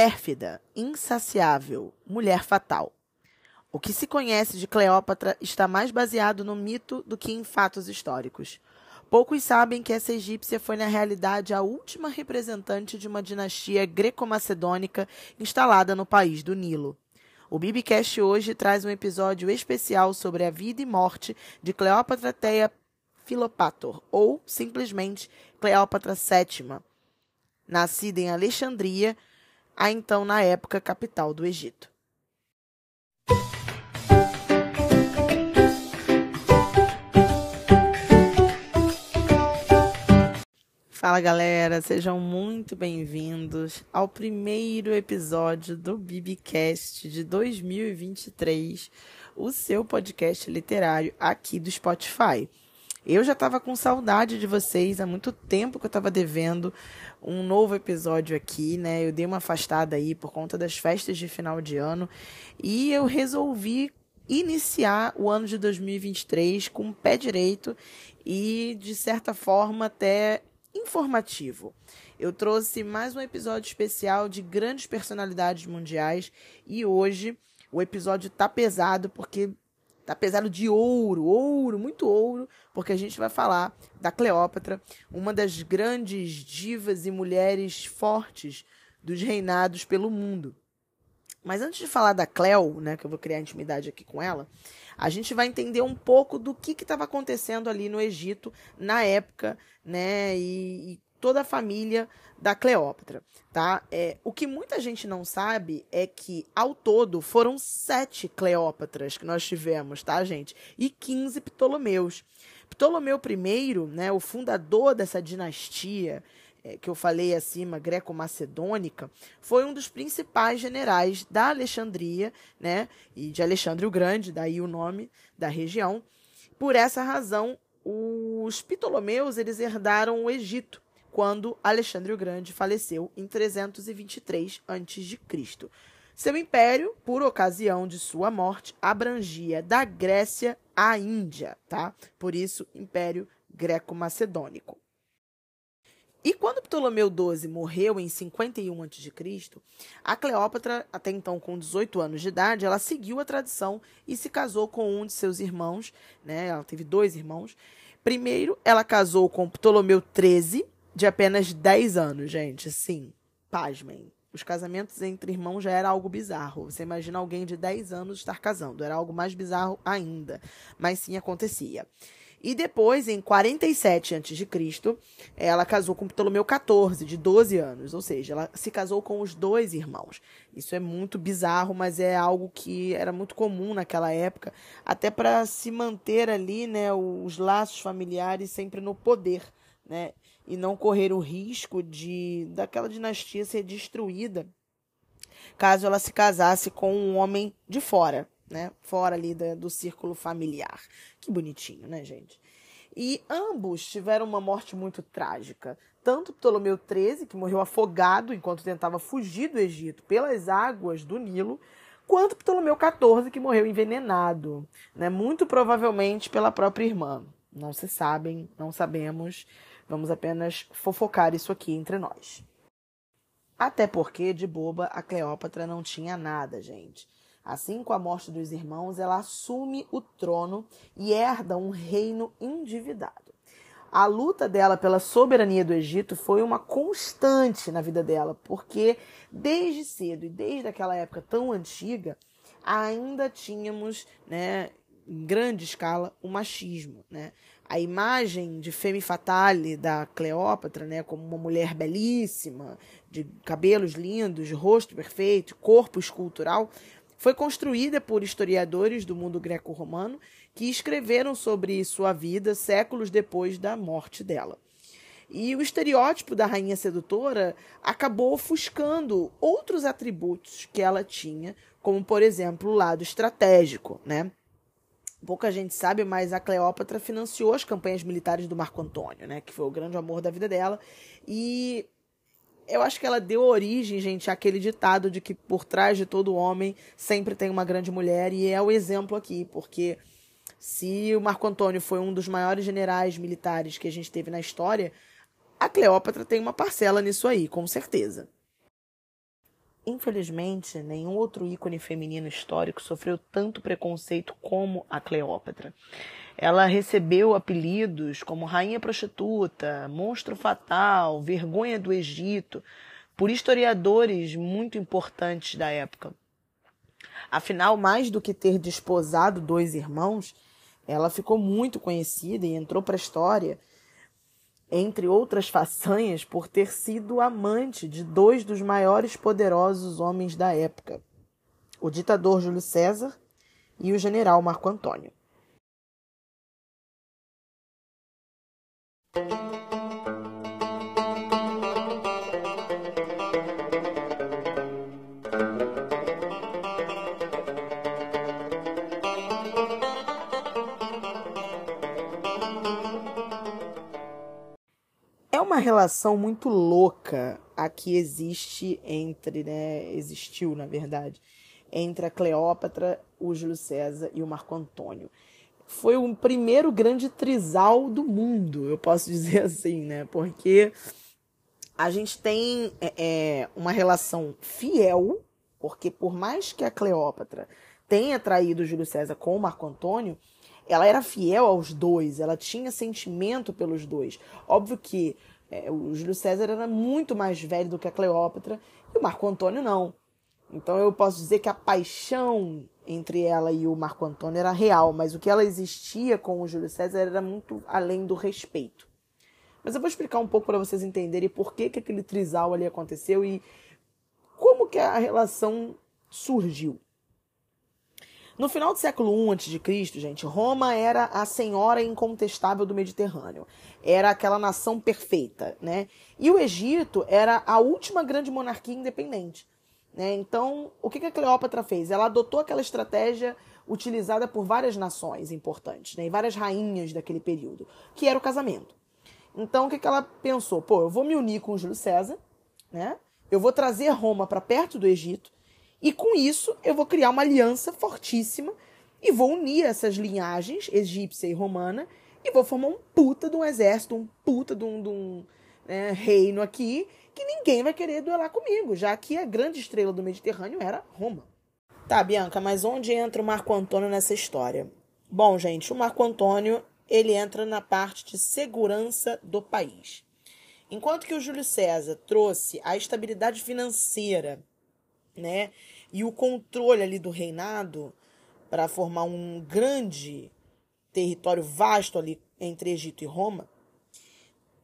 pérfida, insaciável, mulher fatal. O que se conhece de Cleópatra está mais baseado no mito do que em fatos históricos. Poucos sabem que essa egípcia foi, na realidade, a última representante de uma dinastia greco-macedônica instalada no país do Nilo. O Bibicast hoje traz um episódio especial sobre a vida e morte de Cleópatra Teia Filopator, ou simplesmente Cleópatra VII, nascida em Alexandria, a então na época capital do Egito. Fala galera, sejam muito bem-vindos ao primeiro episódio do Bibicast de 2023, o seu podcast literário aqui do Spotify. Eu já estava com saudade de vocês, há muito tempo que eu estava devendo um novo episódio aqui, né? Eu dei uma afastada aí por conta das festas de final de ano e eu resolvi iniciar o ano de 2023 com o pé direito e, de certa forma, até informativo. Eu trouxe mais um episódio especial de grandes personalidades mundiais e hoje o episódio tá pesado porque tá pesado de ouro, ouro, muito ouro, porque a gente vai falar da Cleópatra, uma das grandes divas e mulheres fortes dos reinados pelo mundo. Mas antes de falar da Cleo, né, que eu vou criar intimidade aqui com ela, a gente vai entender um pouco do que estava acontecendo ali no Egito na época, né, e, e toda a família da Cleópatra, tá? É, o que muita gente não sabe é que, ao todo, foram sete Cleópatras que nós tivemos, tá, gente? E 15 Ptolomeus. Ptolomeu I, né, o fundador dessa dinastia, é, que eu falei acima, greco-macedônica, foi um dos principais generais da Alexandria, né, e de Alexandre o Grande, daí o nome da região. Por essa razão, os Ptolomeus eles herdaram o Egito quando Alexandre o Grande faleceu em 323 a.C. Seu império, por ocasião de sua morte, abrangia da Grécia à Índia, tá? Por isso, Império Greco-Macedônico. E quando Ptolomeu XII morreu em 51 a.C., a Cleópatra, até então com 18 anos de idade, ela seguiu a tradição e se casou com um de seus irmãos, né? Ela teve dois irmãos. Primeiro, ela casou com Ptolomeu XIII, de apenas 10 anos, gente. Sim, pasmem. Os casamentos entre irmãos já era algo bizarro. Você imagina alguém de 10 anos estar casando. Era algo mais bizarro ainda. Mas sim acontecia. E depois, em 47 a.C., ela casou com Ptolomeu XIV, de 12 anos, ou seja, ela se casou com os dois irmãos. Isso é muito bizarro, mas é algo que era muito comum naquela época, até para se manter ali, né, os laços familiares sempre no poder, né, e não correr o risco de daquela dinastia ser destruída caso ela se casasse com um homem de fora, né? Fora ali da, do círculo familiar. Que bonitinho, né, gente? E ambos tiveram uma morte muito trágica. Tanto Ptolomeu XIII, que morreu afogado enquanto tentava fugir do Egito pelas águas do Nilo, quanto Ptolomeu XIV, que morreu envenenado, né? muito provavelmente pela própria irmã. Não se sabem, não sabemos. Vamos apenas fofocar isso aqui entre nós. Até porque, de boba, a Cleópatra não tinha nada, gente. Assim, com a morte dos irmãos, ela assume o trono e herda um reino endividado. A luta dela pela soberania do Egito foi uma constante na vida dela, porque desde cedo e desde aquela época tão antiga, ainda tínhamos, né, em grande escala, o machismo, né? A imagem de femme fatale da Cleópatra, né, como uma mulher belíssima, de cabelos lindos, rosto perfeito, corpo escultural, foi construída por historiadores do mundo greco-romano que escreveram sobre sua vida séculos depois da morte dela. E o estereótipo da rainha sedutora acabou ofuscando outros atributos que ela tinha, como, por exemplo, o lado estratégico, né? Pouca gente sabe, mas a Cleópatra financiou as campanhas militares do Marco Antônio, né? Que foi o grande amor da vida dela. E eu acho que ela deu origem, gente, àquele ditado de que por trás de todo homem sempre tem uma grande mulher, e é o exemplo aqui, porque se o Marco Antônio foi um dos maiores generais militares que a gente teve na história, a Cleópatra tem uma parcela nisso aí, com certeza. Infelizmente, nenhum outro ícone feminino histórico sofreu tanto preconceito como a Cleópatra. Ela recebeu apelidos como Rainha Prostituta, Monstro Fatal, Vergonha do Egito, por historiadores muito importantes da época. Afinal, mais do que ter desposado dois irmãos, ela ficou muito conhecida e entrou para a história entre outras façanhas, por ter sido amante de dois dos maiores poderosos homens da época, o ditador Júlio César e o general Marco Antônio. Relação muito louca a que existe entre, né, existiu na verdade, entre a Cleópatra, o Júlio César e o Marco Antônio. Foi o primeiro grande trisal do mundo, eu posso dizer assim, né? Porque a gente tem é, é, uma relação fiel, porque por mais que a Cleópatra tenha traído o Júlio César com o Marco Antônio, ela era fiel aos dois, ela tinha sentimento pelos dois. Óbvio que é, o Júlio César era muito mais velho do que a Cleópatra e o Marco Antônio não. Então eu posso dizer que a paixão entre ela e o Marco Antônio era real, mas o que ela existia com o Júlio César era muito além do respeito. Mas eu vou explicar um pouco para vocês entenderem por que, que aquele trisal ali aconteceu e como que a relação surgiu. No final do século I a.C., gente, Roma era a senhora incontestável do Mediterrâneo. Era aquela nação perfeita, né? E o Egito era a última grande monarquia independente. Né? Então, o que a Cleópatra fez? Ela adotou aquela estratégia utilizada por várias nações importantes, né? E várias rainhas daquele período, que era o casamento. Então, o que ela pensou? Pô, eu vou me unir com Júlio César, né? Eu vou trazer Roma para perto do Egito e com isso, eu vou criar uma aliança fortíssima e vou unir essas linhagens egípcia e romana e vou formar um puta de um exército, um puta de um, de um né, reino aqui que ninguém vai querer duelar comigo, já que a grande estrela do Mediterrâneo era Roma. Tá, Bianca, mas onde entra o Marco Antônio nessa história? Bom, gente, o Marco Antônio ele entra na parte de segurança do país. Enquanto que o Júlio César trouxe a estabilidade financeira né? E o controle ali do reinado para formar um grande território vasto ali entre Egito e Roma,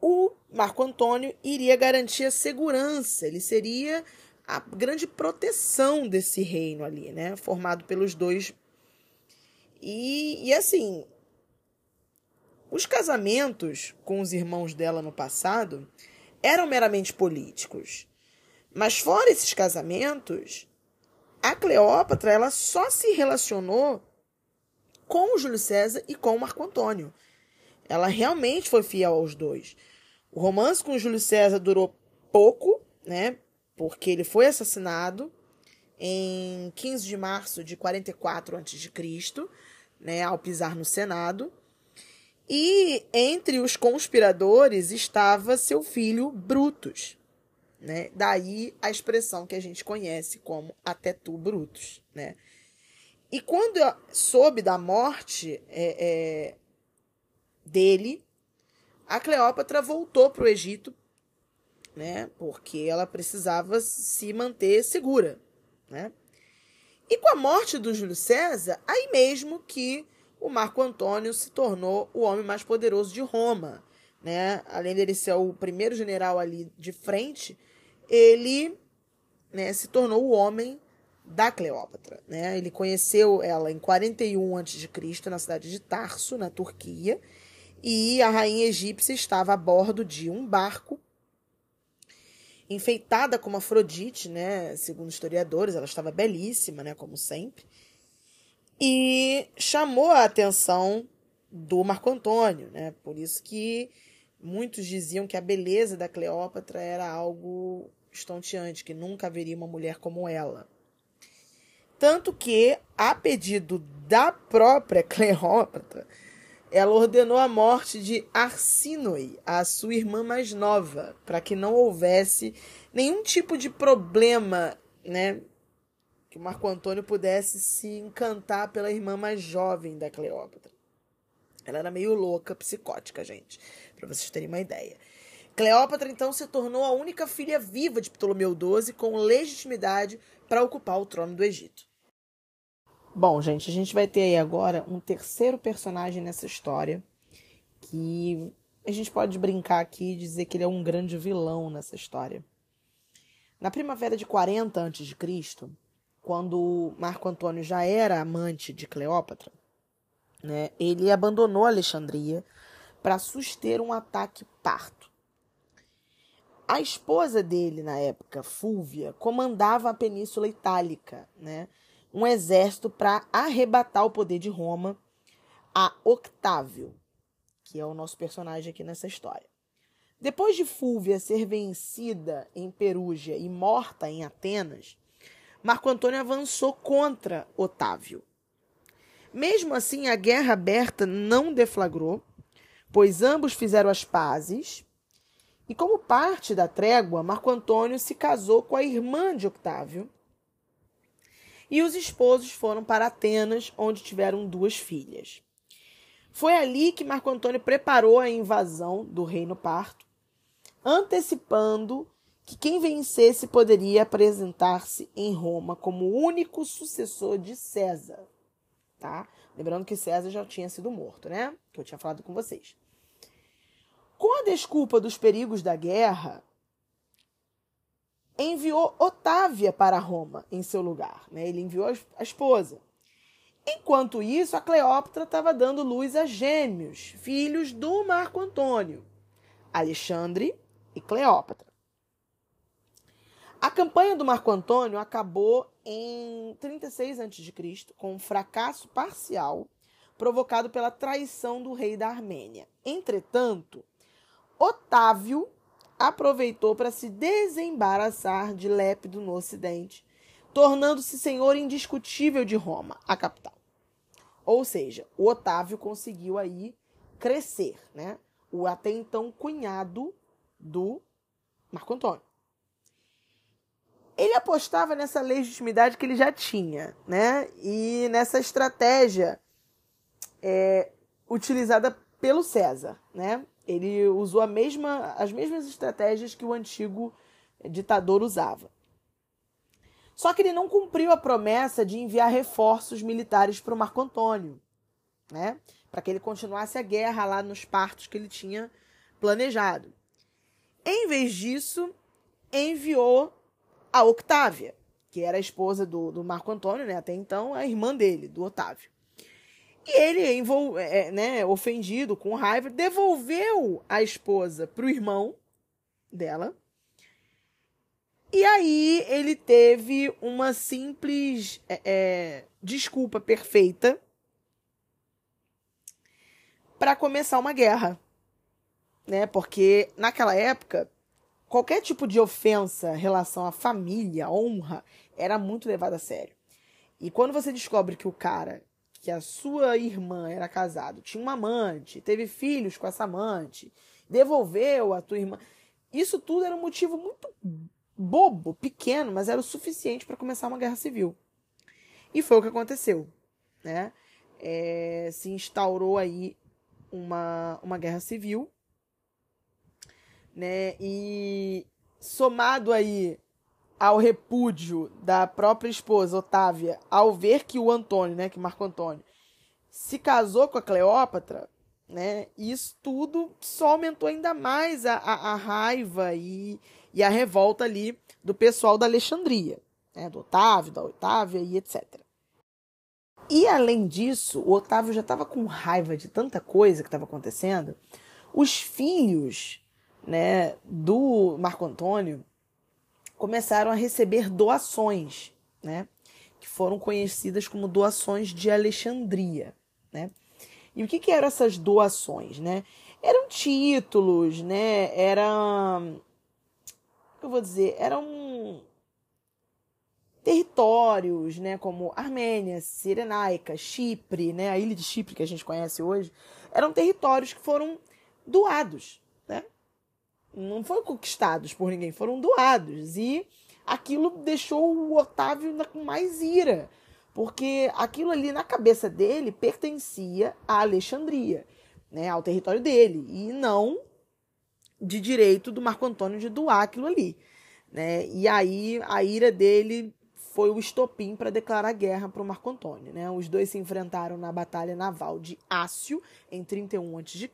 o Marco Antônio iria garantir a segurança, ele seria a grande proteção desse reino ali, né? Formado pelos dois. E, e assim, os casamentos com os irmãos dela no passado eram meramente políticos. Mas fora esses casamentos, a Cleópatra ela só se relacionou com o Júlio César e com o Marco Antônio. Ela realmente foi fiel aos dois. O romance com o Júlio César durou pouco, né? Porque ele foi assassinado em 15 de março de 44 a.C., né, ao pisar no Senado. E entre os conspiradores estava seu filho Brutus, né? Daí a expressão que a gente conhece como até tu brutos, né? E quando soube da morte é, é, dele, a Cleópatra voltou para o Egito, né? Porque ela precisava se manter segura, né? E com a morte do Júlio César, aí mesmo que o Marco Antônio se tornou o homem mais poderoso de Roma, né? Além dele ser o primeiro general ali de frente, ele né, se tornou o homem da Cleópatra. Né? Ele conheceu ela em 41 a.C., na cidade de Tarso, na Turquia, e a rainha egípcia estava a bordo de um barco enfeitada como Afrodite, né? Segundo historiadores, ela estava belíssima, né? Como sempre. E chamou a atenção do Marco Antônio, né? Por isso que muitos diziam que a beleza da Cleópatra era algo estonteante, que nunca haveria uma mulher como ela. Tanto que, a pedido da própria Cleópatra, ela ordenou a morte de Arsinoe, a sua irmã mais nova, para que não houvesse nenhum tipo de problema né, que Marco Antônio pudesse se encantar pela irmã mais jovem da Cleópatra. Ela era meio louca, psicótica, gente, para vocês terem uma ideia. Cleópatra então se tornou a única filha viva de Ptolomeu XII com legitimidade para ocupar o trono do Egito. Bom, gente, a gente vai ter aí agora um terceiro personagem nessa história que a gente pode brincar aqui e dizer que ele é um grande vilão nessa história. Na primavera de 40 a.C., quando Marco Antônio já era amante de Cleópatra, né, ele abandonou Alexandria para suster um ataque parto. A esposa dele, na época, Fúvia, comandava a Península Itálica, né, um exército para arrebatar o poder de Roma a Octávio, que é o nosso personagem aqui nessa história. Depois de Fúvia ser vencida em Perúgia e morta em Atenas, Marco Antônio avançou contra Otávio. Mesmo assim, a guerra aberta não deflagrou, pois ambos fizeram as pazes e como parte da trégua, Marco Antônio se casou com a irmã de Octávio. E os esposos foram para Atenas, onde tiveram duas filhas. Foi ali que Marco Antônio preparou a invasão do reino parto, antecipando que quem vencesse poderia apresentar-se em Roma como único sucessor de César, tá? Lembrando que César já tinha sido morto, né? Que eu tinha falado com vocês. Com a desculpa dos perigos da guerra, enviou Otávia para Roma em seu lugar. Né? Ele enviou a esposa. Enquanto isso, a Cleópatra estava dando luz a gêmeos, filhos do Marco Antônio, Alexandre e Cleópatra. A campanha do Marco Antônio acabou em 36 a.C., com um fracasso parcial provocado pela traição do rei da Armênia. Entretanto, Otávio aproveitou para se desembaraçar de Lépido no ocidente, tornando-se senhor indiscutível de Roma, a capital. Ou seja, o Otávio conseguiu aí crescer, né? O até então cunhado do Marco Antônio. Ele apostava nessa legitimidade que ele já tinha, né? E nessa estratégia é, utilizada pelo César, né? Ele usou a mesma, as mesmas estratégias que o antigo ditador usava. Só que ele não cumpriu a promessa de enviar reforços militares para o Marco Antônio, né? para que ele continuasse a guerra lá nos partos que ele tinha planejado. Em vez disso, enviou a Octávia, que era a esposa do, do Marco Antônio, né? até então a irmã dele, do Otávio. E ele, envol... É, né, ofendido, com raiva, devolveu a esposa para o irmão dela. E aí ele teve uma simples é, é, desculpa perfeita para começar uma guerra, né? Porque naquela época qualquer tipo de ofensa em relação à família, honra, era muito levada a sério. E quando você descobre que o cara que a sua irmã era casada, tinha uma amante, teve filhos com essa amante, devolveu a tua irmã. Isso tudo era um motivo muito bobo, pequeno, mas era o suficiente para começar uma guerra civil. E foi o que aconteceu, né? É, se instaurou aí uma, uma guerra civil, né? E somado aí ao repúdio da própria esposa Otávia ao ver que o Antônio, né, que Marco Antônio, se casou com a Cleópatra, né, isso tudo só aumentou ainda mais a, a, a raiva e, e a revolta ali do pessoal da Alexandria, né, do Otávio, da Otávia e etc. E além disso, o Otávio já estava com raiva de tanta coisa que estava acontecendo. Os filhos né, do Marco Antônio começaram a receber doações, né? Que foram conhecidas como doações de Alexandria, né? E o que, que eram essas doações, né? Eram títulos, né? Eram, eu vou dizer, eram territórios, né? Como Armênia, Cirenaica, Chipre, né? A ilha de Chipre que a gente conhece hoje, eram territórios que foram doados? Não foram conquistados por ninguém, foram doados. E aquilo deixou o Otávio com mais ira, porque aquilo ali na cabeça dele pertencia à Alexandria, né, ao território dele, e não de direito do Marco Antônio de doar aquilo ali. Né? E aí a ira dele foi o estopim para declarar guerra para o Marco Antônio. Né? Os dois se enfrentaram na Batalha Naval de Ácio, em 31 a.C.,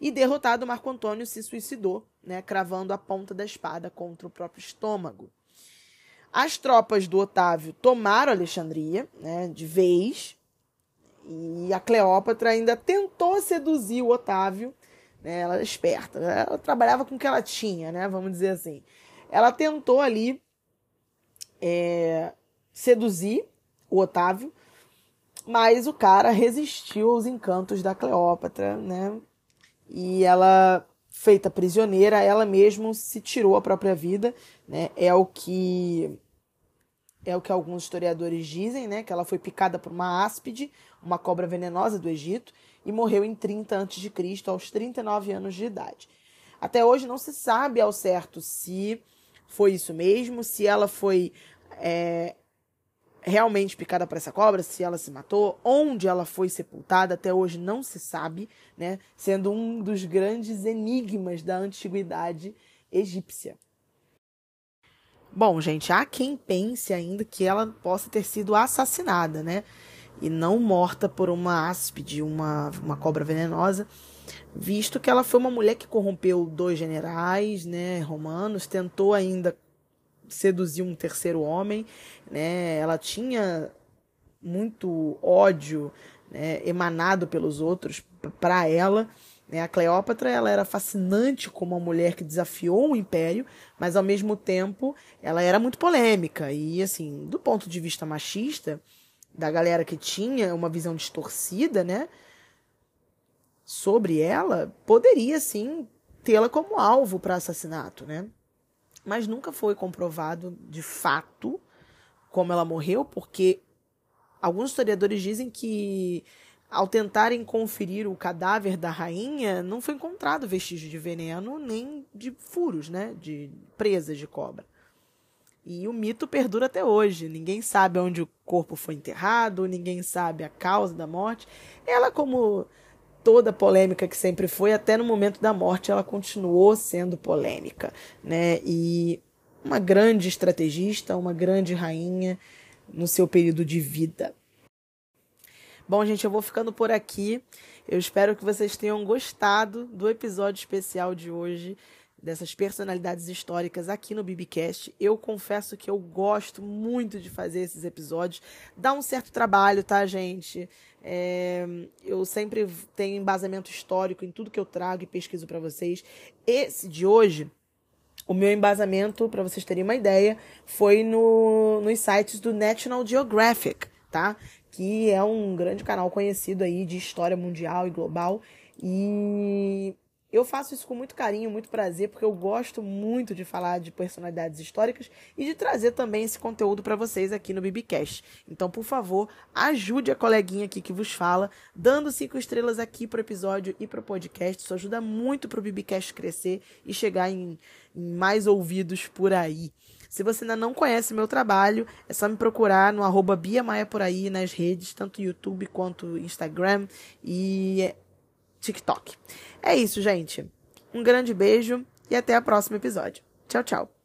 e derrotado, Marco Antônio se suicidou, né, cravando a ponta da espada contra o próprio estômago. As tropas do Otávio tomaram Alexandria, né, de vez, e a Cleópatra ainda tentou seduzir o Otávio, né, ela era esperta, ela trabalhava com o que ela tinha, né, vamos dizer assim. Ela tentou ali é, seduzir o Otávio, mas o cara resistiu aos encantos da Cleópatra, né? E ela, feita prisioneira, ela mesma se tirou a própria vida, né? É o que é o que alguns historiadores dizem, né? Que ela foi picada por uma áspide, uma cobra venenosa do Egito, e morreu em 30 a.C., aos 39 anos de idade. Até hoje não se sabe ao certo se foi isso mesmo, se ela foi é, realmente picada por essa cobra, se ela se matou, onde ela foi sepultada, até hoje não se sabe, né? Sendo um dos grandes enigmas da antiguidade egípcia. Bom, gente, há quem pense ainda que ela possa ter sido assassinada, né? E não morta por uma áspide, uma, uma cobra venenosa, visto que ela foi uma mulher que corrompeu dois generais, né, romanos, tentou ainda seduzir um terceiro homem, né? Ela tinha muito ódio né, emanado pelos outros para ela. Né? A Cleópatra ela era fascinante como uma mulher que desafiou o império, mas ao mesmo tempo ela era muito polêmica. E assim, do ponto de vista machista, da galera que tinha uma visão distorcida, né? Sobre ela, poderia sim tê-la como alvo para assassinato, né? Mas nunca foi comprovado de fato como ela morreu, porque alguns historiadores dizem que ao tentarem conferir o cadáver da rainha, não foi encontrado vestígio de veneno nem de furos, né, de presas de cobra. E o mito perdura até hoje. Ninguém sabe onde o corpo foi enterrado, ninguém sabe a causa da morte. Ela, como toda polêmica que sempre foi, até no momento da morte ela continuou sendo polêmica, né? E uma grande estrategista, uma grande rainha no seu período de vida. Bom, gente, eu vou ficando por aqui. Eu espero que vocês tenham gostado do episódio especial de hoje dessas personalidades históricas aqui no Bibicast. Eu confesso que eu gosto muito de fazer esses episódios. Dá um certo trabalho, tá, gente? É, eu sempre tenho embasamento histórico em tudo que eu trago e pesquiso para vocês. Esse de hoje, o meu embasamento, para vocês terem uma ideia, foi no, nos sites do National Geographic, tá? Que é um grande canal conhecido aí de história mundial e global. E eu faço isso com muito carinho, muito prazer, porque eu gosto muito de falar de personalidades históricas e de trazer também esse conteúdo para vocês aqui no Bibicast. Então, por favor, ajude a coleguinha aqui que vos fala, dando cinco estrelas aqui pro episódio e pro podcast. Isso ajuda muito pro Bibicast crescer e chegar em, em mais ouvidos por aí. Se você ainda não conhece meu trabalho, é só me procurar no arroba Bia Maia por aí nas redes, tanto YouTube quanto Instagram. E TikTok. É isso, gente. Um grande beijo e até o próximo episódio. Tchau, tchau.